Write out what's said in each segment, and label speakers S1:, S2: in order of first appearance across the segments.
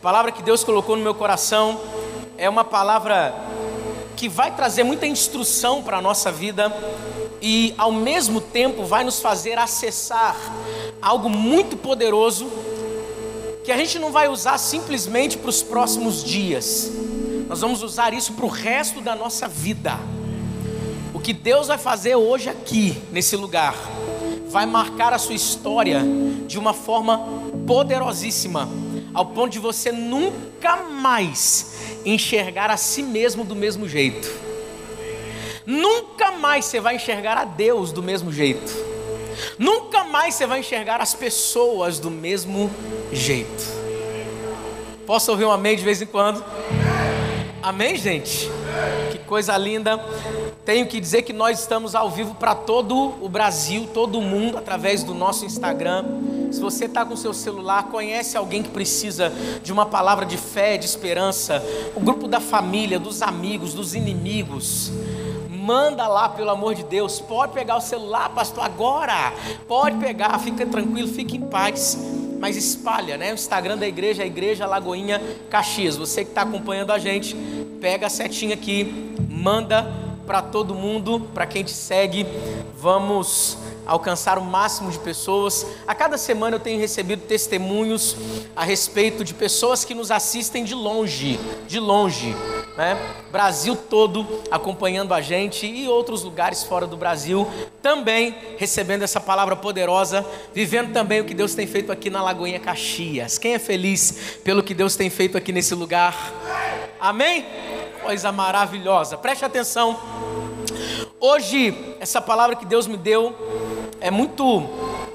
S1: A palavra que Deus colocou no meu coração é uma palavra que vai trazer muita instrução para a nossa vida e, ao mesmo tempo, vai nos fazer acessar algo muito poderoso que a gente não vai usar simplesmente para os próximos dias, nós vamos usar isso para o resto da nossa vida. O que Deus vai fazer hoje aqui, nesse lugar, vai marcar a sua história de uma forma poderosíssima, ao ponto de você nunca mais enxergar a si mesmo do mesmo jeito. Nunca mais você vai enxergar a Deus do mesmo jeito. Nunca mais você vai enxergar as pessoas do mesmo jeito. Posso ouvir um amém de vez em quando? Amém, gente? Que coisa linda. Tenho que dizer que nós estamos ao vivo para todo o Brasil, todo o mundo, através do nosso Instagram. Se você está com seu celular, conhece alguém que precisa de uma palavra de fé, de esperança, o grupo da família, dos amigos, dos inimigos. Manda lá, pelo amor de Deus. Pode pegar o celular, pastor, agora. Pode pegar, fica tranquilo, fique em paz mas espalha, né? O Instagram da igreja, a Igreja Lagoinha Caxias. Você que está acompanhando a gente, pega a setinha aqui, manda para todo mundo, para quem te segue. Vamos alcançar o máximo de pessoas. A cada semana eu tenho recebido testemunhos a respeito de pessoas que nos assistem de longe, de longe né? Brasil todo acompanhando a gente e outros lugares fora do Brasil também recebendo essa palavra poderosa, vivendo também o que Deus tem feito aqui na Lagoinha Caxias. Quem é feliz pelo que Deus tem feito aqui nesse lugar? Amém? Coisa maravilhosa. Preste atenção. Hoje, essa palavra que Deus me deu é muito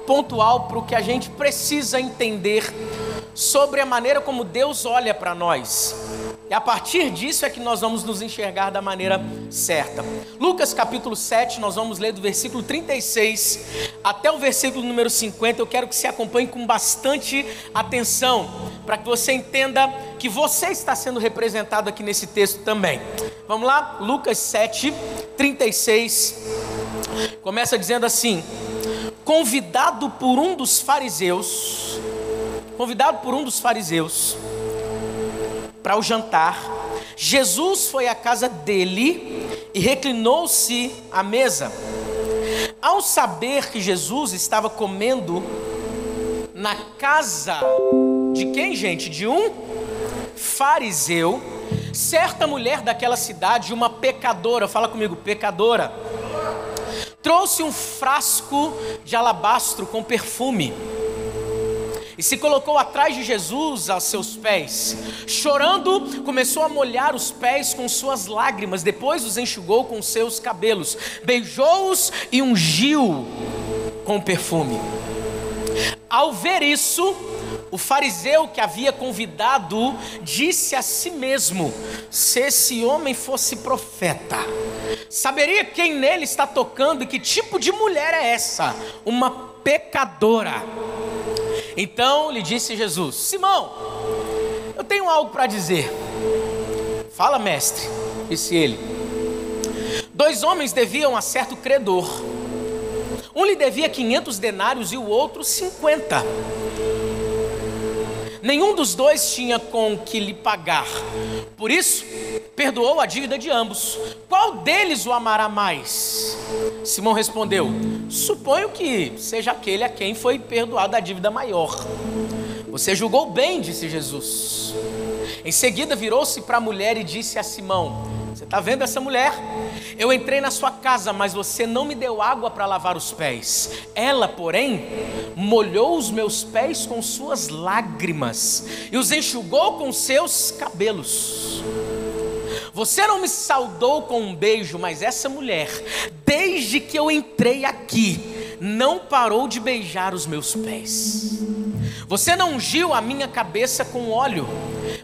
S1: pontual para o que a gente precisa entender sobre a maneira como Deus olha para nós. E a partir disso é que nós vamos nos enxergar da maneira certa. Lucas capítulo 7, nós vamos ler do versículo 36 até o versículo número 50. Eu quero que você acompanhe com bastante atenção, para que você entenda que você está sendo representado aqui nesse texto também. Vamos lá? Lucas 7, 36. Começa dizendo assim: Convidado por um dos fariseus, convidado por um dos fariseus, para o jantar, Jesus foi à casa dele e reclinou-se à mesa. Ao saber que Jesus estava comendo na casa de quem, gente? De um fariseu, certa mulher daquela cidade, uma pecadora, fala comigo, pecadora, trouxe um frasco de alabastro com perfume e se colocou atrás de Jesus aos seus pés. Chorando, começou a molhar os pés com suas lágrimas, depois os enxugou com seus cabelos, beijou-os e ungiu com perfume. Ao ver isso, o fariseu que havia convidado disse a si mesmo: se esse homem fosse profeta, saberia quem nele está tocando e que tipo de mulher é essa? Uma pecadora. Então lhe disse Jesus: Simão, eu tenho algo para dizer. Fala, mestre, disse ele. Dois homens deviam a certo credor. Um lhe devia 500 denários e o outro 50. Nenhum dos dois tinha com que lhe pagar. Por isso, perdoou a dívida de ambos. Qual deles o amará mais? Simão respondeu: Suponho que seja aquele a quem foi perdoada a dívida maior. Você julgou bem, disse Jesus. Em seguida, virou-se para a mulher e disse a Simão: Você está vendo essa mulher? Eu entrei na sua casa, mas você não me deu água para lavar os pés. Ela, porém, molhou os meus pés com suas lágrimas e os enxugou com seus cabelos. Você não me saudou com um beijo, mas essa mulher, desde que eu entrei aqui, não parou de beijar os meus pés. Você não ungiu a minha cabeça com óleo,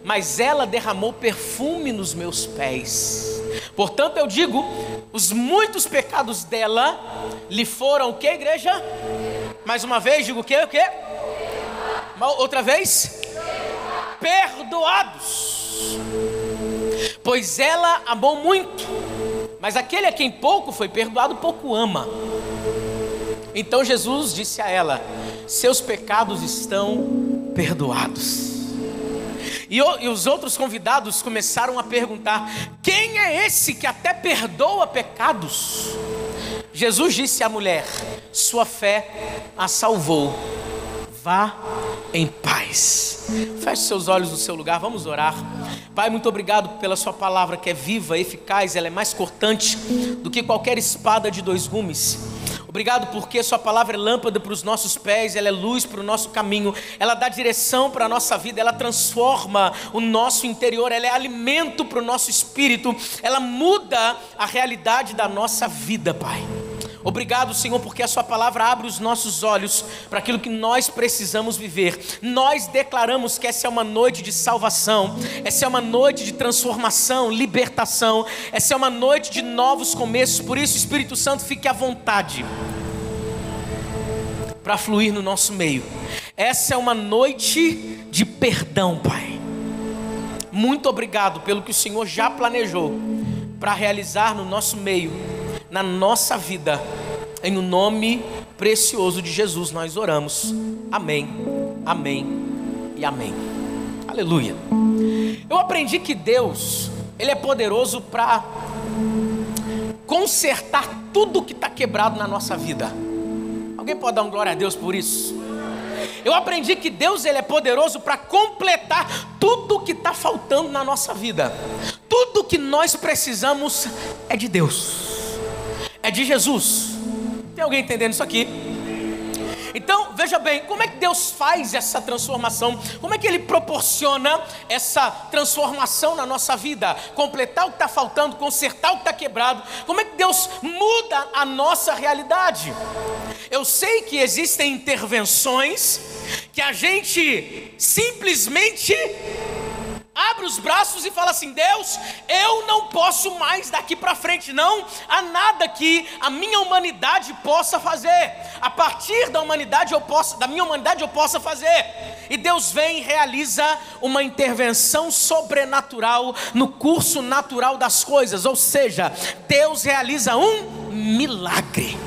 S1: mas ela derramou perfume nos meus pés. Portanto, eu digo: os muitos pecados dela lhe foram o que, igreja? Mais uma vez, digo o que? O que? Outra vez? Perdoados pois ela amou muito, mas aquele a quem pouco foi perdoado, pouco ama. Então Jesus disse a ela: Seus pecados estão perdoados. E, e os outros convidados começaram a perguntar: quem é esse que até perdoa pecados? Jesus disse à mulher: Sua fé a salvou. Vá em paz. Feche seus olhos no seu lugar, vamos orar. Pai, muito obrigado pela Sua palavra que é viva, eficaz, ela é mais cortante do que qualquer espada de dois gumes. Obrigado porque Sua palavra é lâmpada para os nossos pés, ela é luz para o nosso caminho, ela dá direção para a nossa vida, ela transforma o nosso interior, ela é alimento para o nosso espírito, ela muda a realidade da nossa vida, Pai. Obrigado, Senhor, porque a Sua palavra abre os nossos olhos para aquilo que nós precisamos viver. Nós declaramos que essa é uma noite de salvação, essa é uma noite de transformação, libertação, essa é uma noite de novos começos. Por isso, Espírito Santo, fique à vontade para fluir no nosso meio. Essa é uma noite de perdão, Pai. Muito obrigado pelo que o Senhor já planejou para realizar no nosso meio na nossa vida. Em o nome precioso de Jesus nós oramos. Amém, amém e amém. Aleluia. Eu aprendi que Deus, Ele é poderoso para consertar tudo que está quebrado na nossa vida. Alguém pode dar um glória a Deus por isso? Eu aprendi que Deus ele é poderoso para completar tudo que está faltando na nossa vida. Tudo que nós precisamos é de Deus é de Jesus. Tem alguém entendendo isso aqui? Então, veja bem, como é que Deus faz essa transformação? Como é que Ele proporciona essa transformação na nossa vida? Completar o que está faltando, consertar o que está quebrado. Como é que Deus muda a nossa realidade? Eu sei que existem intervenções que a gente simplesmente abre os braços e fala assim: Deus, eu não posso mais daqui para frente, não há nada que a minha humanidade possa fazer. A partir da humanidade eu posso, da minha humanidade eu possa fazer. E Deus vem e realiza uma intervenção sobrenatural no curso natural das coisas, ou seja, Deus realiza um milagre.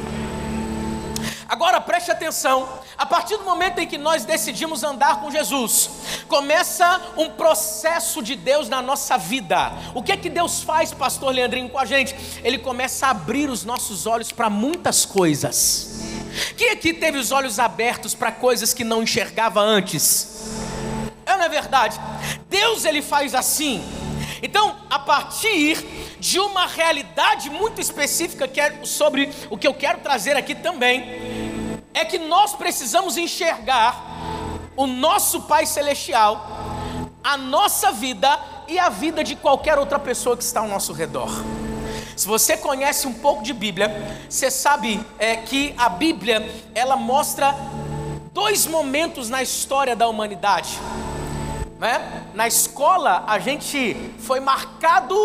S1: Agora preste atenção, a partir do momento em que nós decidimos andar com Jesus, começa um processo de Deus na nossa vida. O que é que Deus faz, pastor Leandrinho, com a gente? Ele começa a abrir os nossos olhos para muitas coisas. Quem aqui teve os olhos abertos para coisas que não enxergava antes? É, não é verdade? Deus ele faz assim. Então, a partir de uma realidade muito específica que é sobre o que eu quero trazer aqui também, é que nós precisamos enxergar o nosso Pai Celestial, a nossa vida e a vida de qualquer outra pessoa que está ao nosso redor. Se você conhece um pouco de Bíblia, você sabe é, que a Bíblia ela mostra dois momentos na história da humanidade. Né? Na escola a gente foi marcado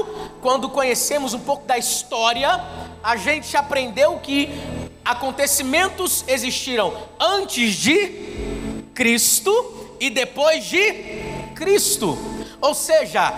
S1: quando conhecemos um pouco da história, a gente aprendeu que acontecimentos existiram antes de Cristo e depois de Cristo. Ou seja,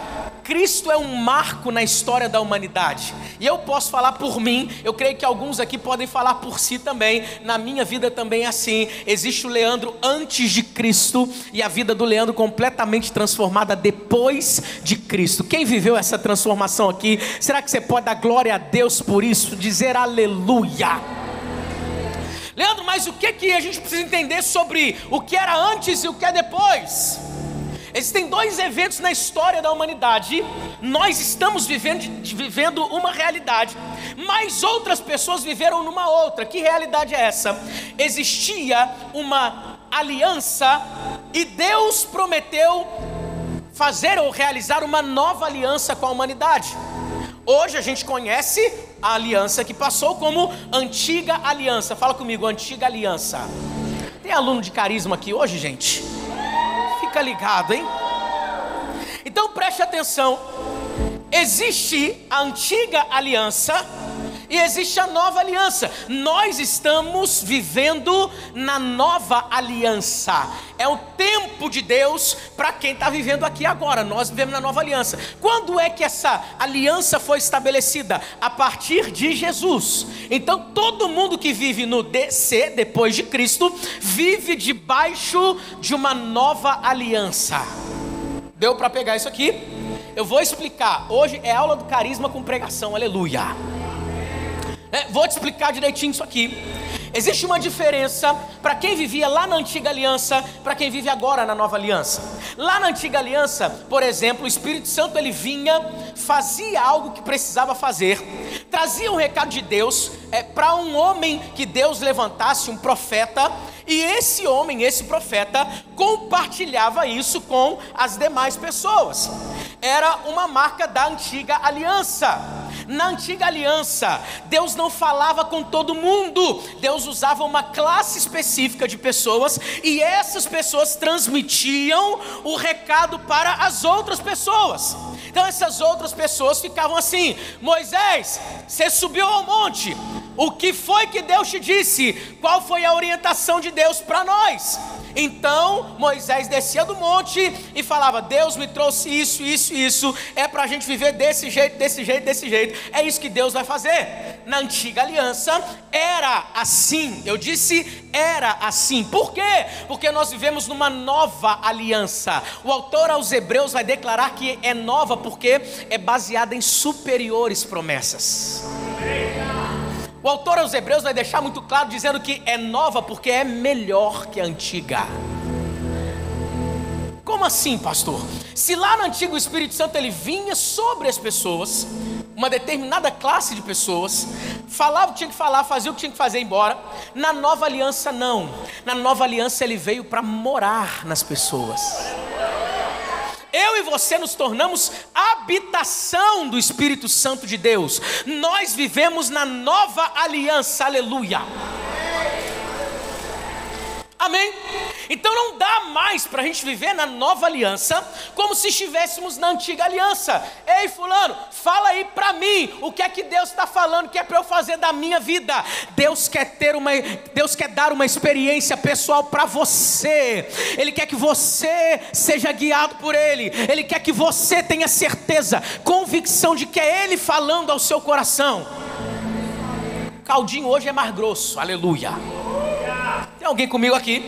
S1: Cristo é um marco na história da humanidade. E eu posso falar por mim, eu creio que alguns aqui podem falar por si também. Na minha vida também é assim. Existe o Leandro antes de Cristo e a vida do Leandro completamente transformada depois de Cristo. Quem viveu essa transformação aqui? Será que você pode dar glória a Deus por isso? Dizer aleluia. Leandro, mas o que, que a gente precisa entender sobre o que era antes e o que é depois? Existem dois eventos na história da humanidade. Nós estamos vivendo, vivendo uma realidade, mas outras pessoas viveram numa outra. Que realidade é essa? Existia uma aliança e Deus prometeu fazer ou realizar uma nova aliança com a humanidade. Hoje a gente conhece a aliança que passou como antiga aliança. Fala comigo, antiga aliança. Tem aluno de carisma aqui hoje, gente? Fica ligado, hein? Então preste atenção. Existe a antiga aliança e existe a nova aliança. Nós estamos vivendo na nova aliança. É o tempo de Deus para quem está vivendo aqui agora. Nós vivemos na nova aliança. Quando é que essa aliança foi estabelecida? A partir de Jesus. Então todo mundo que vive no DC, depois de Cristo, vive debaixo de uma nova aliança. Deu para pegar isso aqui? Eu vou explicar. Hoje é aula do carisma com pregação, aleluia. É, vou te explicar direitinho isso aqui. Existe uma diferença para quem vivia lá na antiga aliança, para quem vive agora na nova aliança. Lá na antiga aliança, por exemplo, o Espírito Santo ele vinha, fazia algo que precisava fazer, trazia um recado de Deus é, para um homem que Deus levantasse, um profeta, e esse homem, esse profeta, compartilhava isso com as demais pessoas. Era uma marca da antiga aliança. Na antiga aliança, Deus não falava com todo mundo, Deus usava uma classe específica de pessoas e essas pessoas transmitiam o recado para as outras pessoas. Então essas outras pessoas ficavam assim: Moisés, você subiu ao monte, o que foi que Deus te disse? Qual foi a orientação de Deus para nós? Então Moisés descia do monte e falava: Deus me trouxe isso, isso, isso. É para a gente viver desse jeito, desse jeito, desse jeito. É isso que Deus vai fazer. Na antiga aliança era assim. Eu disse era assim. Por quê? Porque nós vivemos numa nova aliança. O autor aos Hebreus vai declarar que é nova porque é baseada em superiores promessas. O autor aos Hebreus vai deixar muito claro dizendo que é nova porque é melhor que a antiga. Como assim, pastor? Se lá no antigo Espírito Santo ele vinha sobre as pessoas, uma determinada classe de pessoas, falava o que tinha que falar, fazia o que tinha que fazer embora. Na nova aliança não. Na nova aliança ele veio para morar nas pessoas eu e você nos tornamos habitação do Espírito Santo de Deus. Nós vivemos na nova aliança, aleluia. Amém? Então não dá mais para a gente viver na nova aliança como se estivéssemos na antiga aliança. Ei, Fulano, fala aí para mim o que é que Deus está falando que é para eu fazer da minha vida. Deus quer ter uma, Deus quer dar uma experiência pessoal para você. Ele quer que você seja guiado por Ele. Ele quer que você tenha certeza, convicção de que é Ele falando ao seu coração. Caldinho hoje é mais grosso, aleluia. Tem alguém comigo aqui?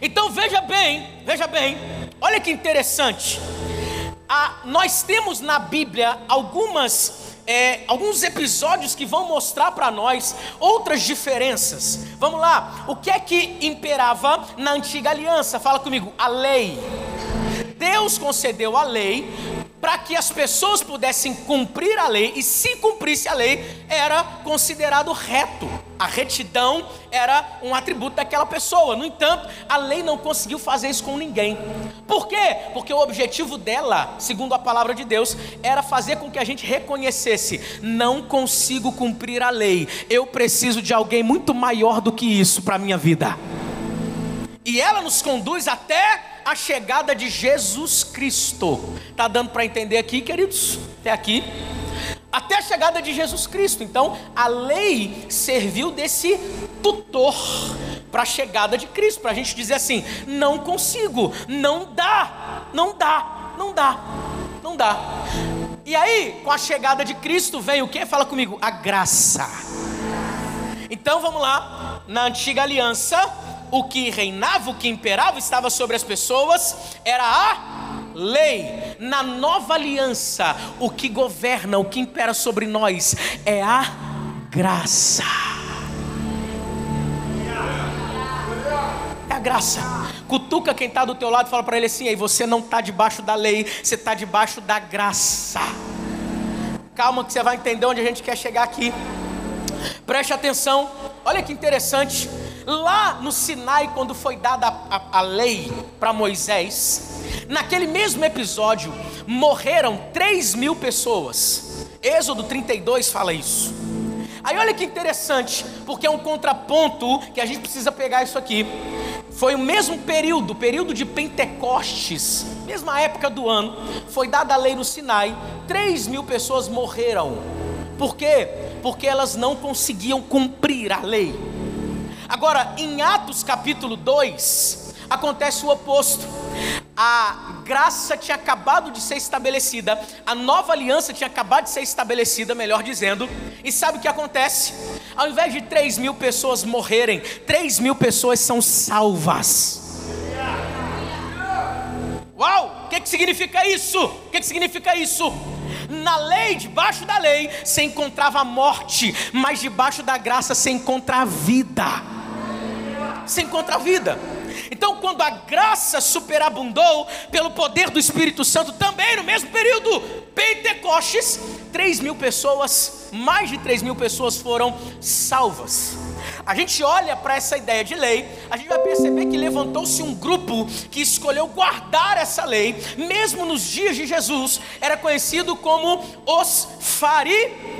S1: Então veja bem, veja bem, olha que interessante. Ah, nós temos na Bíblia algumas é, alguns episódios que vão mostrar para nós outras diferenças. Vamos lá, o que é que imperava na antiga aliança? Fala comigo, a lei. Deus concedeu a lei para que as pessoas pudessem cumprir a lei, e se cumprisse a lei, era considerado reto. A retidão era um atributo daquela pessoa. No entanto, a lei não conseguiu fazer isso com ninguém. Por quê? Porque o objetivo dela, segundo a palavra de Deus, era fazer com que a gente reconhecesse: não consigo cumprir a lei, eu preciso de alguém muito maior do que isso para minha vida. E ela nos conduz até a chegada de Jesus Cristo. Tá dando para entender aqui, queridos? Até aqui. Até a chegada de Jesus Cristo. Então, a lei serviu desse tutor para a chegada de Cristo, para a gente dizer assim: não consigo, não dá, não dá, não dá, não dá. E aí, com a chegada de Cristo, vem o que? Fala comigo, a graça. Então vamos lá, na antiga aliança, o que reinava, o que imperava, estava sobre as pessoas, era a lei. Na nova aliança, o que governa, o que impera sobre nós é a graça. É a graça. Cutuca quem está do teu lado e fala para ele assim: aí você não está debaixo da lei, você está debaixo da graça. Calma que você vai entender onde a gente quer chegar aqui. Preste atenção, olha que interessante. Lá no Sinai, quando foi dada a, a, a lei para Moisés, naquele mesmo episódio, morreram 3 mil pessoas. Êxodo 32 fala isso. Aí olha que interessante, porque é um contraponto que a gente precisa pegar isso aqui. Foi o mesmo período, período de Pentecostes, mesma época do ano, foi dada a lei no Sinai, 3 mil pessoas morreram. Por quê? Porque elas não conseguiam cumprir a lei. Agora, em Atos capítulo 2, acontece o oposto. A graça tinha acabado de ser estabelecida, a nova aliança tinha acabado de ser estabelecida, melhor dizendo, e sabe o que acontece? Ao invés de 3 mil pessoas morrerem, 3 mil pessoas são salvas. Uau! que, que significa isso? O que, que significa isso? Na lei, debaixo da lei, se encontrava a morte, mas debaixo da graça se encontra a vida. Se encontra a vida. Então, quando a graça superabundou pelo poder do Espírito Santo, também no mesmo período, Pentecostes, 3 mil pessoas, mais de 3 mil pessoas foram salvas. A gente olha para essa ideia de lei, a gente vai perceber que levantou-se um grupo que escolheu guardar essa lei, mesmo nos dias de Jesus, era conhecido como os fariseus.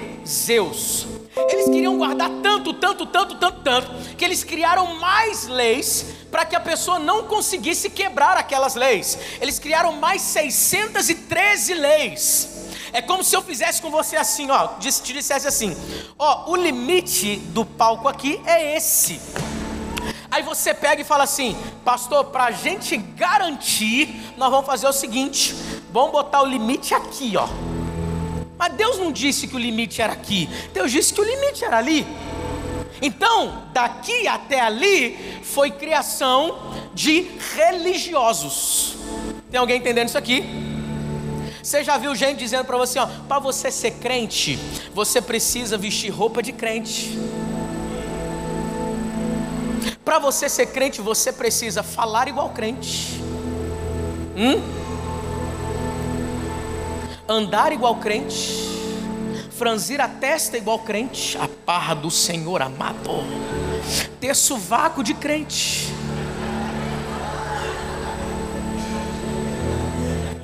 S1: Eles queriam guardar tanto, tanto, tanto, tanto, tanto, que eles criaram mais leis para que a pessoa não conseguisse quebrar aquelas leis. Eles criaram mais 613 leis. É como se eu fizesse com você assim, ó, te dissesse assim: ó, o limite do palco aqui é esse. Aí você pega e fala assim, pastor, para a gente garantir, nós vamos fazer o seguinte: vamos botar o limite aqui, ó. Mas Deus não disse que o limite era aqui, Deus disse que o limite era ali. Então, daqui até ali foi criação de religiosos. Tem alguém entendendo isso aqui? Você já viu gente dizendo para você, ó, para você ser crente, você precisa vestir roupa de crente. Para você ser crente, você precisa falar igual crente. Hum? andar igual crente, franzir a testa igual crente, a parra do Senhor amado, ter sovaco de crente.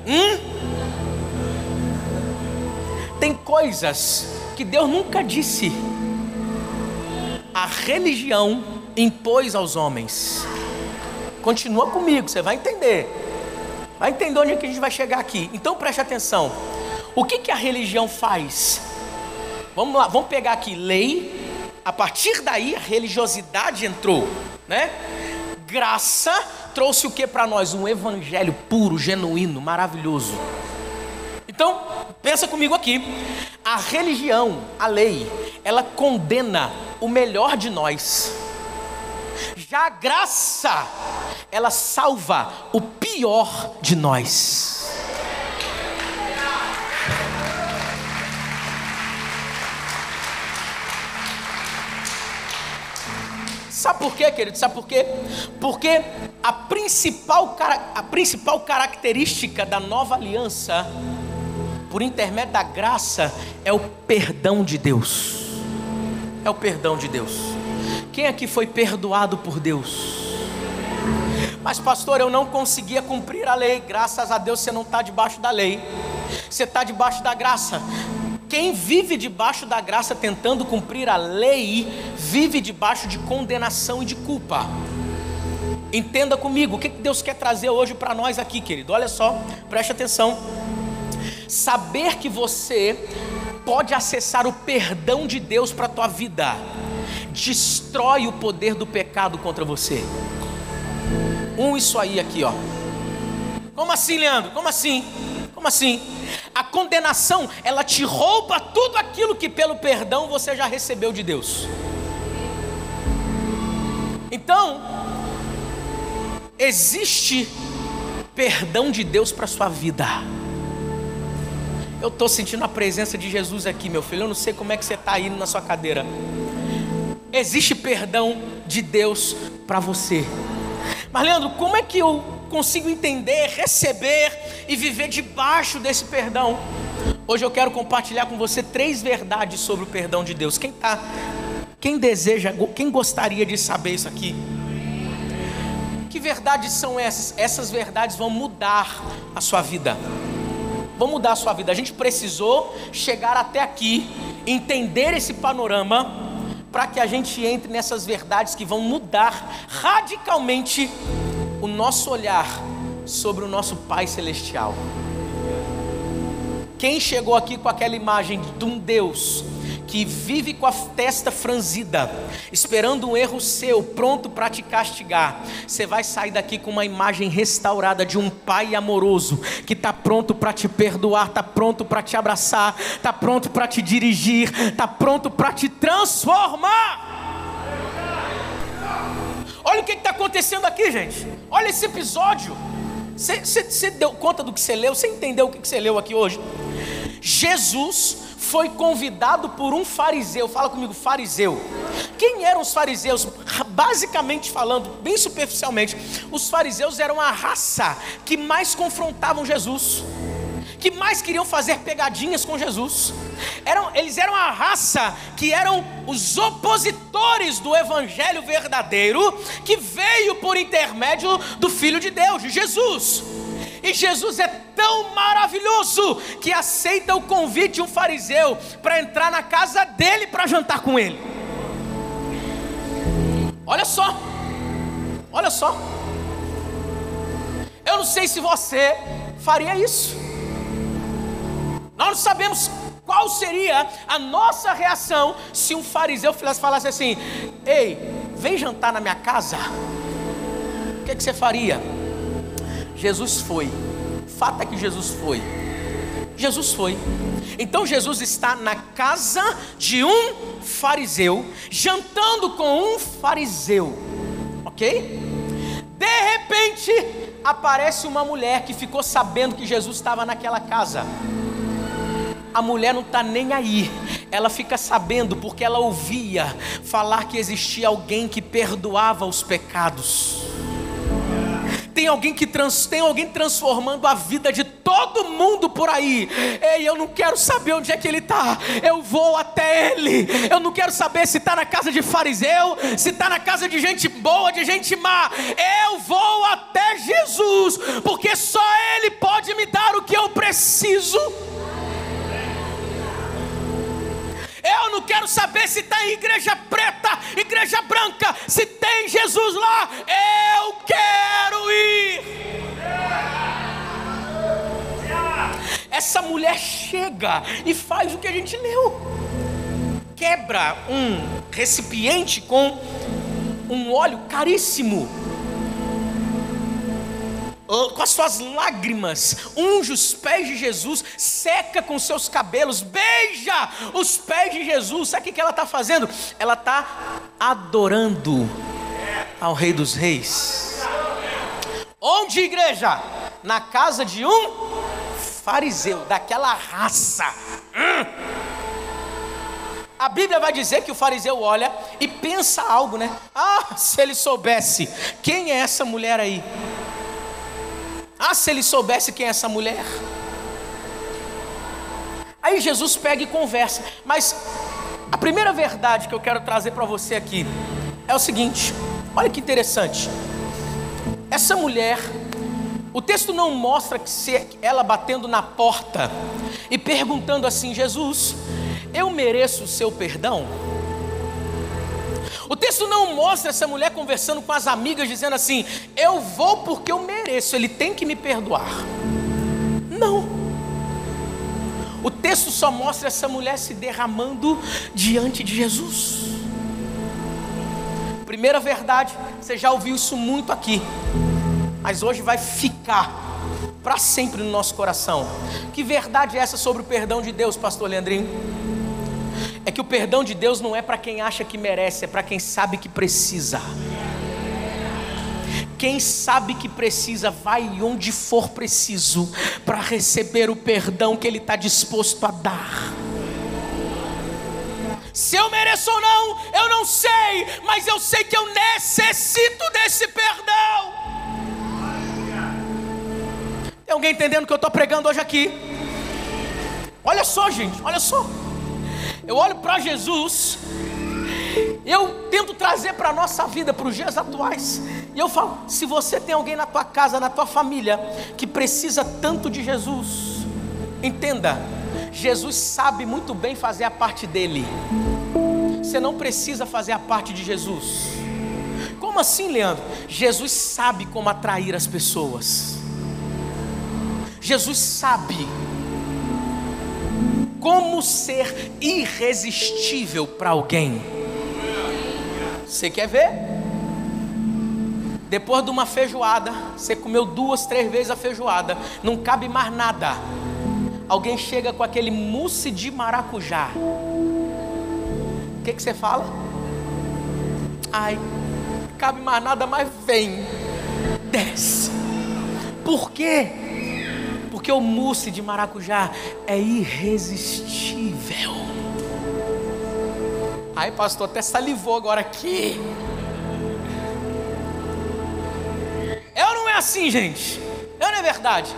S1: Hum? Tem coisas que Deus nunca disse. A religião impôs aos homens. Continua comigo, você vai entender. Vai entender onde é que a gente vai chegar aqui. Então preste atenção. O que, que a religião faz? Vamos lá, vamos pegar aqui lei. A partir daí a religiosidade entrou, né? Graça trouxe o que para nós? Um evangelho puro, genuíno, maravilhoso. Então, pensa comigo aqui. A religião, a lei, ela condena o melhor de nós. Já a graça, ela salva o pior de nós. Sabe por quê, querido? Sabe por quê? Porque a principal, a principal característica da nova aliança, por intermédio da graça, é o perdão de Deus. É o perdão de Deus. Quem aqui foi perdoado por Deus? Mas, pastor, eu não conseguia cumprir a lei. Graças a Deus você não está debaixo da lei, você está debaixo da graça. Quem vive debaixo da graça tentando cumprir a lei, vive debaixo de condenação e de culpa. Entenda comigo, o que Deus quer trazer hoje para nós aqui, querido? Olha só, preste atenção. Saber que você pode acessar o perdão de Deus para a tua vida, destrói o poder do pecado contra você. Um isso aí aqui, ó. Como assim, Leandro? Como assim? Como assim? A condenação, ela te rouba tudo aquilo que pelo perdão você já recebeu de Deus. Então, existe perdão de Deus para sua vida. Eu estou sentindo a presença de Jesus aqui, meu filho. Eu não sei como é que você está indo na sua cadeira. Existe perdão de Deus para você. Mas, Leandro, como é que eu consigo entender, receber e viver debaixo desse perdão? Hoje eu quero compartilhar com você três verdades sobre o perdão de Deus. Quem tá? Quem deseja, quem gostaria de saber isso aqui? Que verdades são essas? Essas verdades vão mudar a sua vida. Vão mudar a sua vida. A gente precisou chegar até aqui, entender esse panorama para que a gente entre nessas verdades que vão mudar radicalmente o nosso olhar sobre o nosso Pai Celestial. Quem chegou aqui com aquela imagem de um Deus que vive com a testa franzida, esperando um erro seu, pronto para te castigar, você vai sair daqui com uma imagem restaurada de um pai amoroso que está pronto para te perdoar, está pronto para te abraçar, está pronto para te dirigir, está pronto para te transformar. Olha o que está acontecendo aqui, gente. Olha esse episódio. Você deu conta do que você leu? Você entendeu o que você leu aqui hoje? Jesus foi convidado por um fariseu. Fala comigo, fariseu. Quem eram os fariseus? Basicamente falando, bem superficialmente, os fariseus eram a raça que mais confrontavam Jesus que mais queriam fazer pegadinhas com Jesus. Eram, eles eram a raça que eram os opositores do evangelho verdadeiro que veio por intermédio do Filho de Deus, de Jesus. E Jesus é tão maravilhoso que aceita o convite de um fariseu para entrar na casa dele para jantar com ele. Olha só, olha só. Eu não sei se você faria isso. Nós não sabemos qual seria a nossa reação se um fariseu falasse assim: Ei, vem jantar na minha casa. O que, é que você faria? Jesus foi. Fato é que Jesus foi. Jesus foi. Então Jesus está na casa de um fariseu, jantando com um fariseu. Ok? De repente, aparece uma mulher que ficou sabendo que Jesus estava naquela casa a mulher não está nem aí, ela fica sabendo porque ela ouvia falar que existia alguém que perdoava os pecados. Tem alguém que trans, tem alguém transformando a vida de todo mundo por aí. Ei, eu não quero saber onde é que ele está. Eu vou até ele. Eu não quero saber se está na casa de fariseu, se está na casa de gente boa, de gente má. Eu vou até Jesus, porque só ele pode me dar o que eu preciso. Eu não quero saber se está em igreja preta, igreja branca, se tem Jesus lá. Eu quero ir. Essa mulher chega e faz o que a gente leu. Quebra um recipiente com um óleo caríssimo com as suas lágrimas, unge os pés de Jesus, seca com seus cabelos, beija os pés de Jesus. Sabe o que ela está fazendo? Ela está adorando ao Rei dos Reis. Onde, igreja? Na casa de um fariseu, daquela raça. Hum. A Bíblia vai dizer que o fariseu olha e pensa algo, né? Ah, se ele soubesse quem é essa mulher aí. Ah, se ele soubesse quem é essa mulher. Aí Jesus pega e conversa. Mas a primeira verdade que eu quero trazer para você aqui é o seguinte: olha que interessante. Essa mulher, o texto não mostra que se ela batendo na porta e perguntando assim: Jesus, eu mereço o seu perdão? O texto não mostra essa mulher conversando com as amigas, dizendo assim: Eu vou porque eu mereço, ele tem que me perdoar. Não. O texto só mostra essa mulher se derramando diante de Jesus. Primeira verdade, você já ouviu isso muito aqui, mas hoje vai ficar para sempre no nosso coração. Que verdade é essa sobre o perdão de Deus, Pastor Leandrinho? É que o perdão de Deus não é para quem acha que merece, é para quem sabe que precisa. Quem sabe que precisa, vai onde for preciso para receber o perdão que Ele está disposto a dar. Se eu mereço ou não, eu não sei, mas eu sei que eu necessito desse perdão. Tem alguém entendendo o que eu estou pregando hoje aqui? Olha só, gente, olha só eu olho para Jesus, eu tento trazer para a nossa vida, para os dias atuais, e eu falo: se você tem alguém na tua casa, na tua família, que precisa tanto de Jesus, entenda, Jesus sabe muito bem fazer a parte dele, você não precisa fazer a parte de Jesus. Como assim, Leandro? Jesus sabe como atrair as pessoas. Jesus sabe como ser irresistível para alguém. Você quer ver? Depois de uma feijoada, você comeu duas, três vezes a feijoada, não cabe mais nada. Alguém chega com aquele mousse de maracujá. O que, que você fala? Ai, cabe mais nada, mas vem, desce. Por quê? Porque o mousse de maracujá é irresistível. Ai, pastor, até salivou agora aqui. É ou não é assim, gente? É ou não é verdade?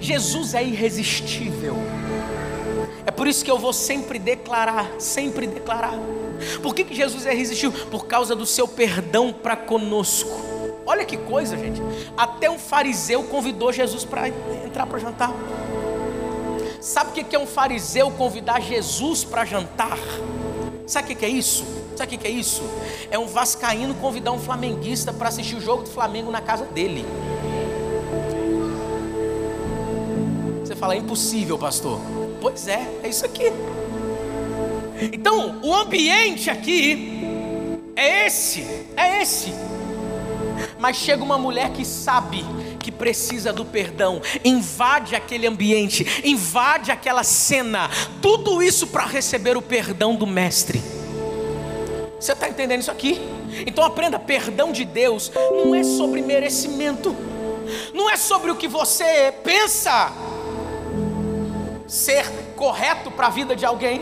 S1: Jesus é irresistível. É por isso que eu vou sempre declarar, sempre declarar. Por que, que Jesus é irresistível? Por causa do seu perdão para conosco. Olha que coisa, gente. Até um fariseu convidou Jesus para entrar para jantar. Sabe o que é um fariseu convidar Jesus para jantar? Sabe o que é isso? Sabe o que é isso? É um vascaíno convidar um flamenguista para assistir o jogo do Flamengo na casa dele. Você fala, é impossível, pastor. Pois é, é isso aqui. Então, o ambiente aqui é esse, é esse. Mas chega uma mulher que sabe que precisa do perdão, invade aquele ambiente, invade aquela cena, tudo isso para receber o perdão do Mestre. Você está entendendo isso aqui? Então aprenda: perdão de Deus não é sobre merecimento, não é sobre o que você pensa ser correto para a vida de alguém.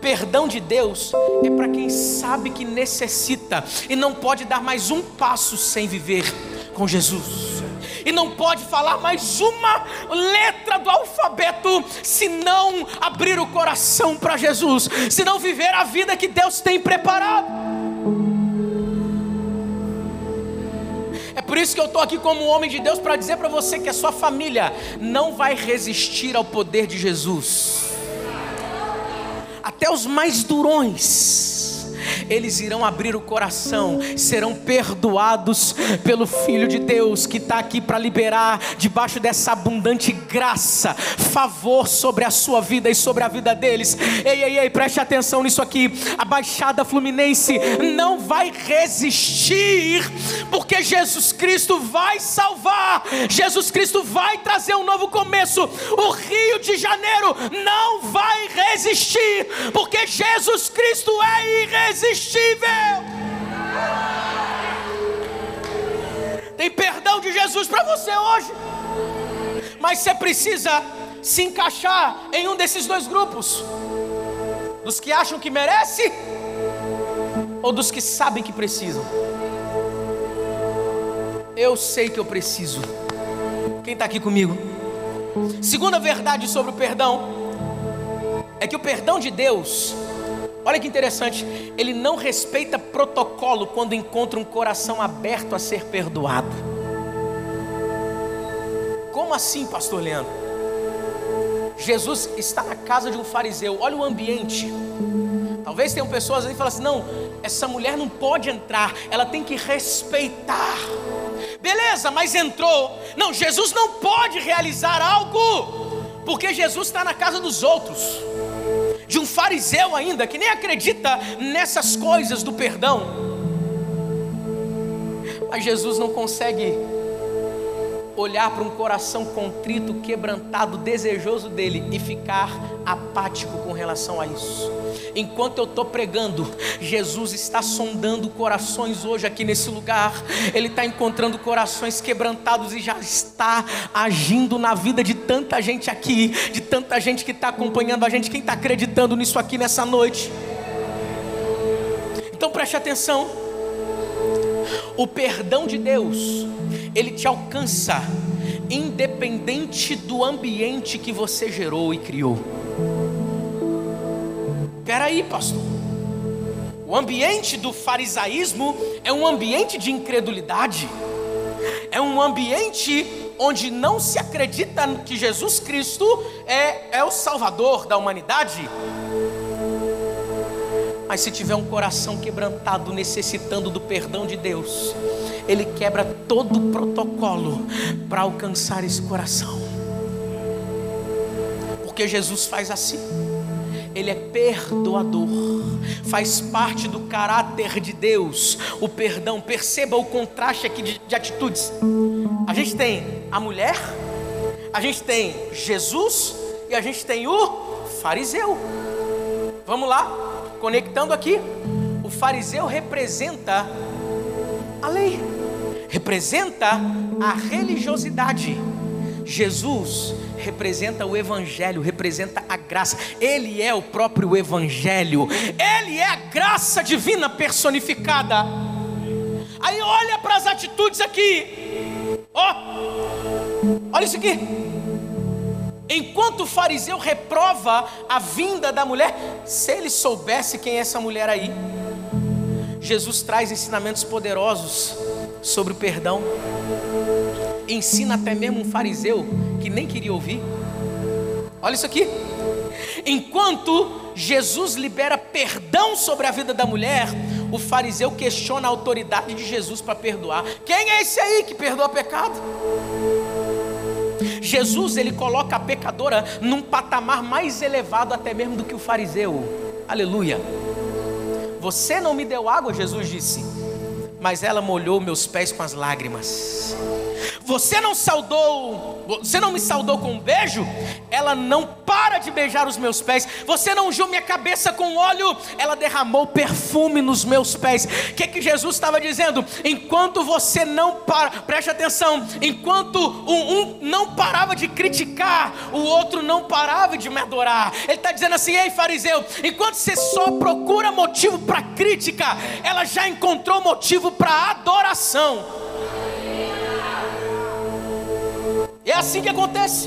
S1: Perdão de Deus é para quem sabe que necessita e não pode dar mais um passo sem viver com Jesus. E não pode falar mais uma letra do alfabeto se não abrir o coração para Jesus, se não viver a vida que Deus tem preparado. É por isso que eu estou aqui como homem de Deus para dizer para você que a sua família não vai resistir ao poder de Jesus até os mais durões eles irão abrir o coração, serão perdoados pelo Filho de Deus que está aqui para liberar, debaixo dessa abundante graça, favor sobre a sua vida e sobre a vida deles. Ei, ei, ei, preste atenção nisso aqui. A Baixada Fluminense não vai resistir, porque Jesus Cristo vai salvar, Jesus Cristo vai trazer um novo começo. O Rio de Janeiro não vai resistir, porque Jesus Cristo é irresistível irresistível. Tem perdão de Jesus para você hoje, mas você precisa se encaixar em um desses dois grupos: dos que acham que merece ou dos que sabem que precisam. Eu sei que eu preciso. Quem está aqui comigo? Segunda verdade sobre o perdão é que o perdão de Deus Olha que interessante, ele não respeita protocolo quando encontra um coração aberto a ser perdoado. Como assim, pastor Leandro? Jesus está na casa de um fariseu, olha o ambiente. Talvez tenham pessoas aí que falam assim: não, essa mulher não pode entrar, ela tem que respeitar. Beleza, mas entrou. Não, Jesus não pode realizar algo, porque Jesus está na casa dos outros de um fariseu ainda, que nem acredita nessas coisas do perdão. Mas Jesus não consegue olhar para um coração contrito, quebrantado, desejoso dele e ficar apático com relação a isso. Enquanto eu estou pregando, Jesus está sondando corações hoje aqui nesse lugar. Ele está encontrando corações quebrantados e já está agindo na vida de tanta gente aqui, de tanta gente que está acompanhando a gente. Quem está acreditando nisso aqui nessa noite? Então preste atenção. O perdão de Deus, ele te alcança, independente do ambiente que você gerou e criou. Peraí, pastor. O ambiente do farisaísmo é um ambiente de incredulidade, é um ambiente onde não se acredita que Jesus Cristo é, é o Salvador da humanidade. Mas se tiver um coração quebrantado, necessitando do perdão de Deus, Ele quebra todo o protocolo para alcançar esse coração. Porque Jesus faz assim. Ele é perdoador, faz parte do caráter de Deus, o perdão. Perceba o contraste aqui de, de atitudes. A gente tem a mulher, a gente tem Jesus e a gente tem o fariseu. Vamos lá, Conectando aqui, o fariseu representa a lei. representa a religiosidade. Jesus representa o Evangelho, representa a graça. Ele é o próprio Evangelho, ele é a graça divina personificada. Aí olha para as atitudes aqui, ó, olha isso aqui. Enquanto o fariseu reprova a vinda da mulher, se ele soubesse quem é essa mulher aí, Jesus traz ensinamentos poderosos sobre o perdão. Ensina até mesmo um fariseu que nem queria ouvir. Olha isso aqui. Enquanto Jesus libera perdão sobre a vida da mulher, o fariseu questiona a autoridade de Jesus para perdoar. Quem é esse aí que perdoa pecado? Jesus ele coloca a pecadora num patamar mais elevado até mesmo do que o fariseu. Aleluia. Você não me deu água, Jesus disse, mas ela molhou meus pés com as lágrimas. Você não saudou, você não me saudou com um beijo, ela não para de beijar os meus pés. Você não ungiu minha cabeça com óleo, ela derramou perfume nos meus pés. O que, que Jesus estava dizendo? Enquanto você não para, preste atenção, enquanto um, um não parava de criticar, o outro não parava de me adorar. Ele está dizendo assim: ei fariseu, enquanto você só procura motivo para crítica, ela já encontrou motivo para adoração. É assim que acontece.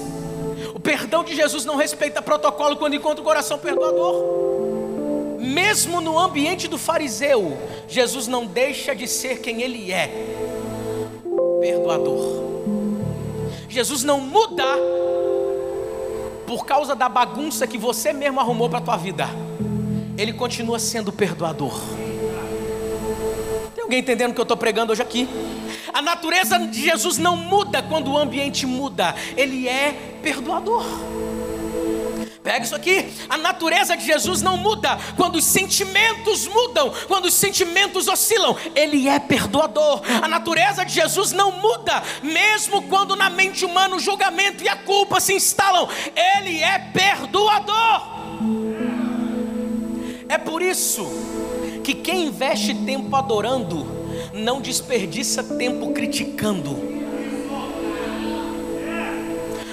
S1: O perdão de Jesus não respeita protocolo quando encontra o coração perdoador. Mesmo no ambiente do fariseu, Jesus não deixa de ser quem ele é perdoador. Jesus não muda por causa da bagunça que você mesmo arrumou para a tua vida. Ele continua sendo perdoador. Alguém entendendo o que eu estou pregando hoje aqui? A natureza de Jesus não muda quando o ambiente muda, ele é perdoador. Pega isso aqui. A natureza de Jesus não muda quando os sentimentos mudam, quando os sentimentos oscilam. Ele é perdoador. A natureza de Jesus não muda, mesmo quando na mente humana o julgamento e a culpa se instalam. Ele é perdoador. É por isso que quem investe tempo adorando, não desperdiça tempo criticando.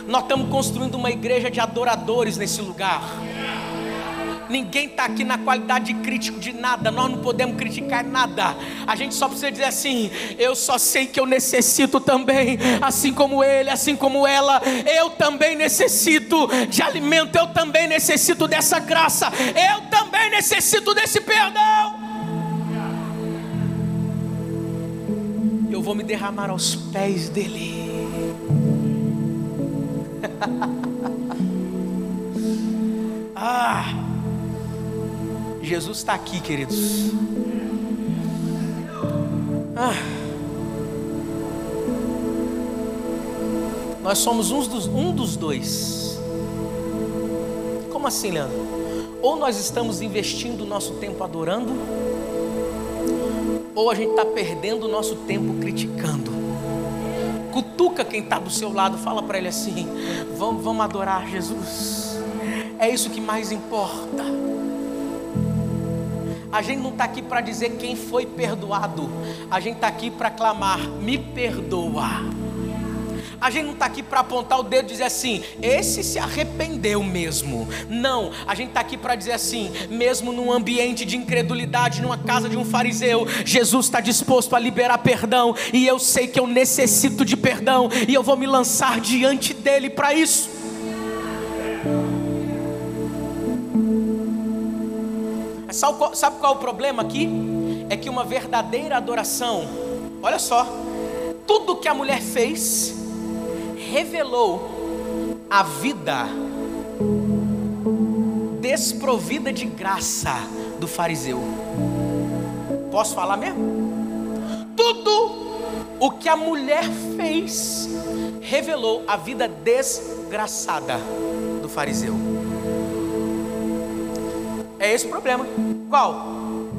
S1: Nós estamos construindo uma igreja de adoradores nesse lugar. Ninguém está aqui na qualidade de crítico de nada, nós não podemos criticar nada. A gente só precisa dizer assim: eu só sei que eu necessito também, assim como ele, assim como ela, eu também necessito de alimento, eu também necessito dessa graça, eu também necessito desse perdão. Vou me derramar aos pés dele. ah, Jesus está aqui, queridos. Ah, nós somos um dos, um dos dois. Como assim, Leandro? Ou nós estamos investindo o nosso tempo adorando, ou a gente está perdendo o nosso tempo criticando. Cutuca quem está do seu lado, fala para ele assim: vamos, vamos adorar Jesus. É isso que mais importa. A gente não está aqui para dizer quem foi perdoado, a gente está aqui para clamar: me perdoa. A gente não está aqui para apontar o dedo e dizer assim, esse se arrependeu mesmo. Não, a gente está aqui para dizer assim, mesmo num ambiente de incredulidade, numa casa de um fariseu, Jesus está disposto a liberar perdão, e eu sei que eu necessito de perdão, e eu vou me lançar diante dele para isso. Sabe qual, é o problema aqui? É que uma verdadeira adoração, olha só, tudo que a mulher fez, revelou a vida desprovida de graça do fariseu. Posso falar mesmo? Tudo o que a mulher fez revelou a vida desgraçada do fariseu. É esse o problema. Qual?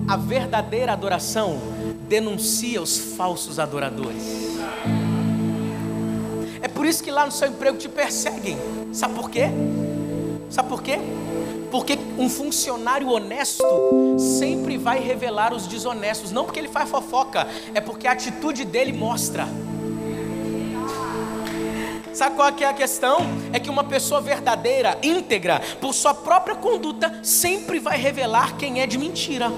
S1: A verdadeira adoração denuncia os falsos adoradores por isso que lá no seu emprego te perseguem. Sabe por quê? Sabe por quê? Porque um funcionário honesto sempre vai revelar os desonestos, não porque ele faz fofoca, é porque a atitude dele mostra. Sabe qual é a questão? É que uma pessoa verdadeira, íntegra, por sua própria conduta, sempre vai revelar quem é de mentira.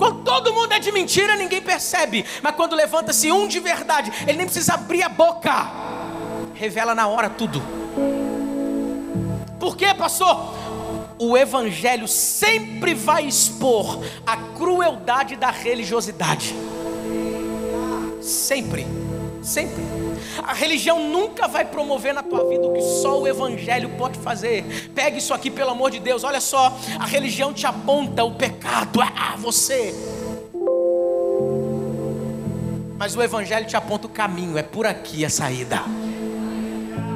S1: Quando todo mundo é de mentira, ninguém percebe. Mas quando levanta-se um de verdade, ele nem precisa abrir a boca. Revela na hora tudo. Por quê, pastor? O evangelho sempre vai expor a crueldade da religiosidade. Sempre, sempre. A religião nunca vai promover na tua vida o que só o Evangelho pode fazer. Pegue isso aqui, pelo amor de Deus. Olha só, a religião te aponta o pecado. Ah, você. Mas o Evangelho te aponta o caminho. É por aqui a saída.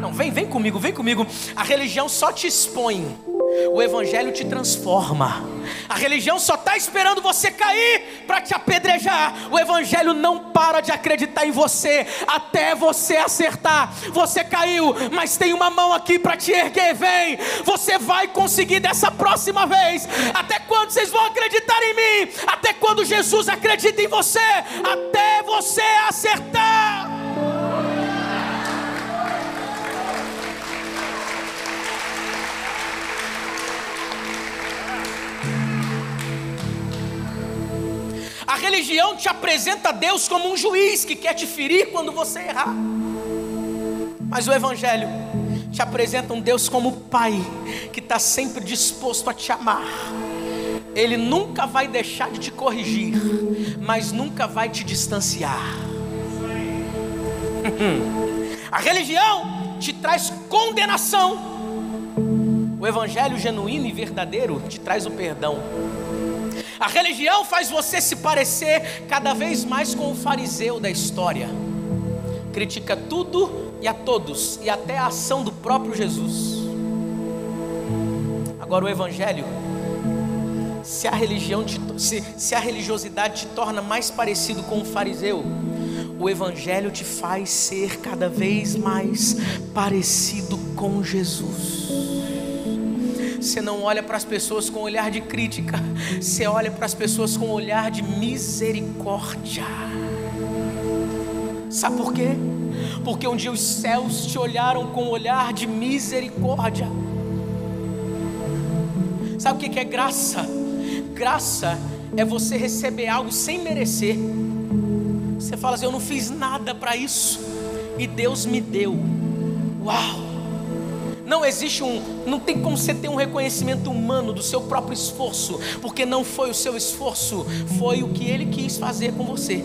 S1: Não, vem, vem comigo, vem comigo. A religião só te expõe o Evangelho te transforma. A religião só está esperando você cair para te apedrejar. O Evangelho não para de acreditar em você até você acertar. Você caiu, mas tem uma mão aqui para te erguer. Vem, você vai conseguir dessa próxima vez. Até quando vocês vão acreditar em mim? Até quando Jesus acredita em você? Até você acertar. A religião te apresenta Deus como um juiz que quer te ferir quando você errar. Mas o Evangelho te apresenta um Deus como Pai que está sempre disposto a te amar. Ele nunca vai deixar de te corrigir, mas nunca vai te distanciar. A religião te traz condenação. O evangelho genuíno e verdadeiro te traz o perdão. A religião faz você se parecer cada vez mais com o fariseu da história. Critica tudo e a todos, e até a ação do próprio Jesus. Agora o Evangelho, se a religião te, se, se a religiosidade te torna mais parecido com o fariseu, o Evangelho te faz ser cada vez mais parecido com Jesus. Você não olha para as pessoas com olhar de crítica, você olha para as pessoas com olhar de misericórdia. Sabe por quê? Porque um dia os céus te olharam com olhar de misericórdia. Sabe o que é graça? Graça é você receber algo sem merecer. Você fala assim: Eu não fiz nada para isso, e Deus me deu. Uau! Não existe um, não tem como você ter um reconhecimento humano do seu próprio esforço, porque não foi o seu esforço, foi o que ele quis fazer com você.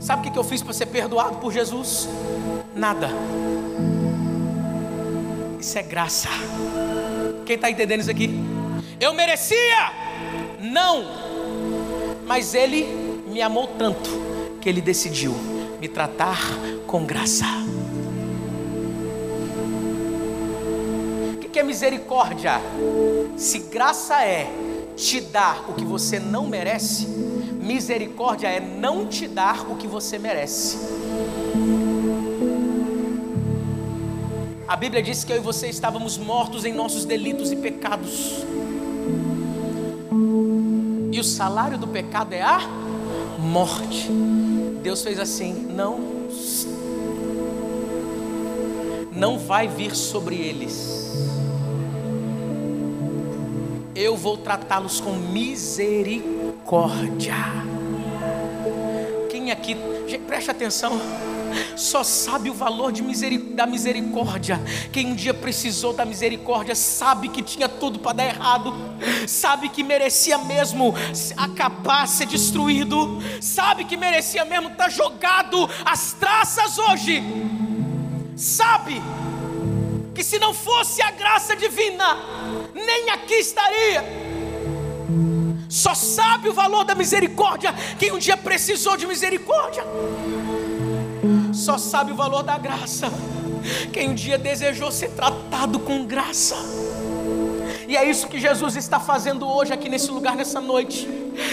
S1: Sabe o que eu fiz para ser perdoado por Jesus? Nada. Isso é graça. Quem está entendendo isso aqui? Eu merecia? Não. Mas Ele me amou tanto que Ele decidiu me tratar com graça. Que é misericórdia? Se graça é te dar o que você não merece, misericórdia é não te dar o que você merece. A Bíblia diz que eu e você estávamos mortos em nossos delitos e pecados. E o salário do pecado é a morte. Deus fez assim: não, não vai vir sobre eles eu vou tratá-los com misericórdia. Quem aqui, preste atenção, só sabe o valor miseric da misericórdia. Quem um dia precisou da misericórdia sabe que tinha tudo para dar errado, sabe que merecia mesmo acabar, ser destruído, sabe que merecia mesmo estar tá jogado às traças hoje, sabe que se não fosse a graça divina, nem aqui estaria. Só sabe o valor da misericórdia quem um dia precisou de misericórdia. Só sabe o valor da graça quem um dia desejou ser tratado com graça. E é isso que Jesus está fazendo hoje aqui nesse lugar, nessa noite.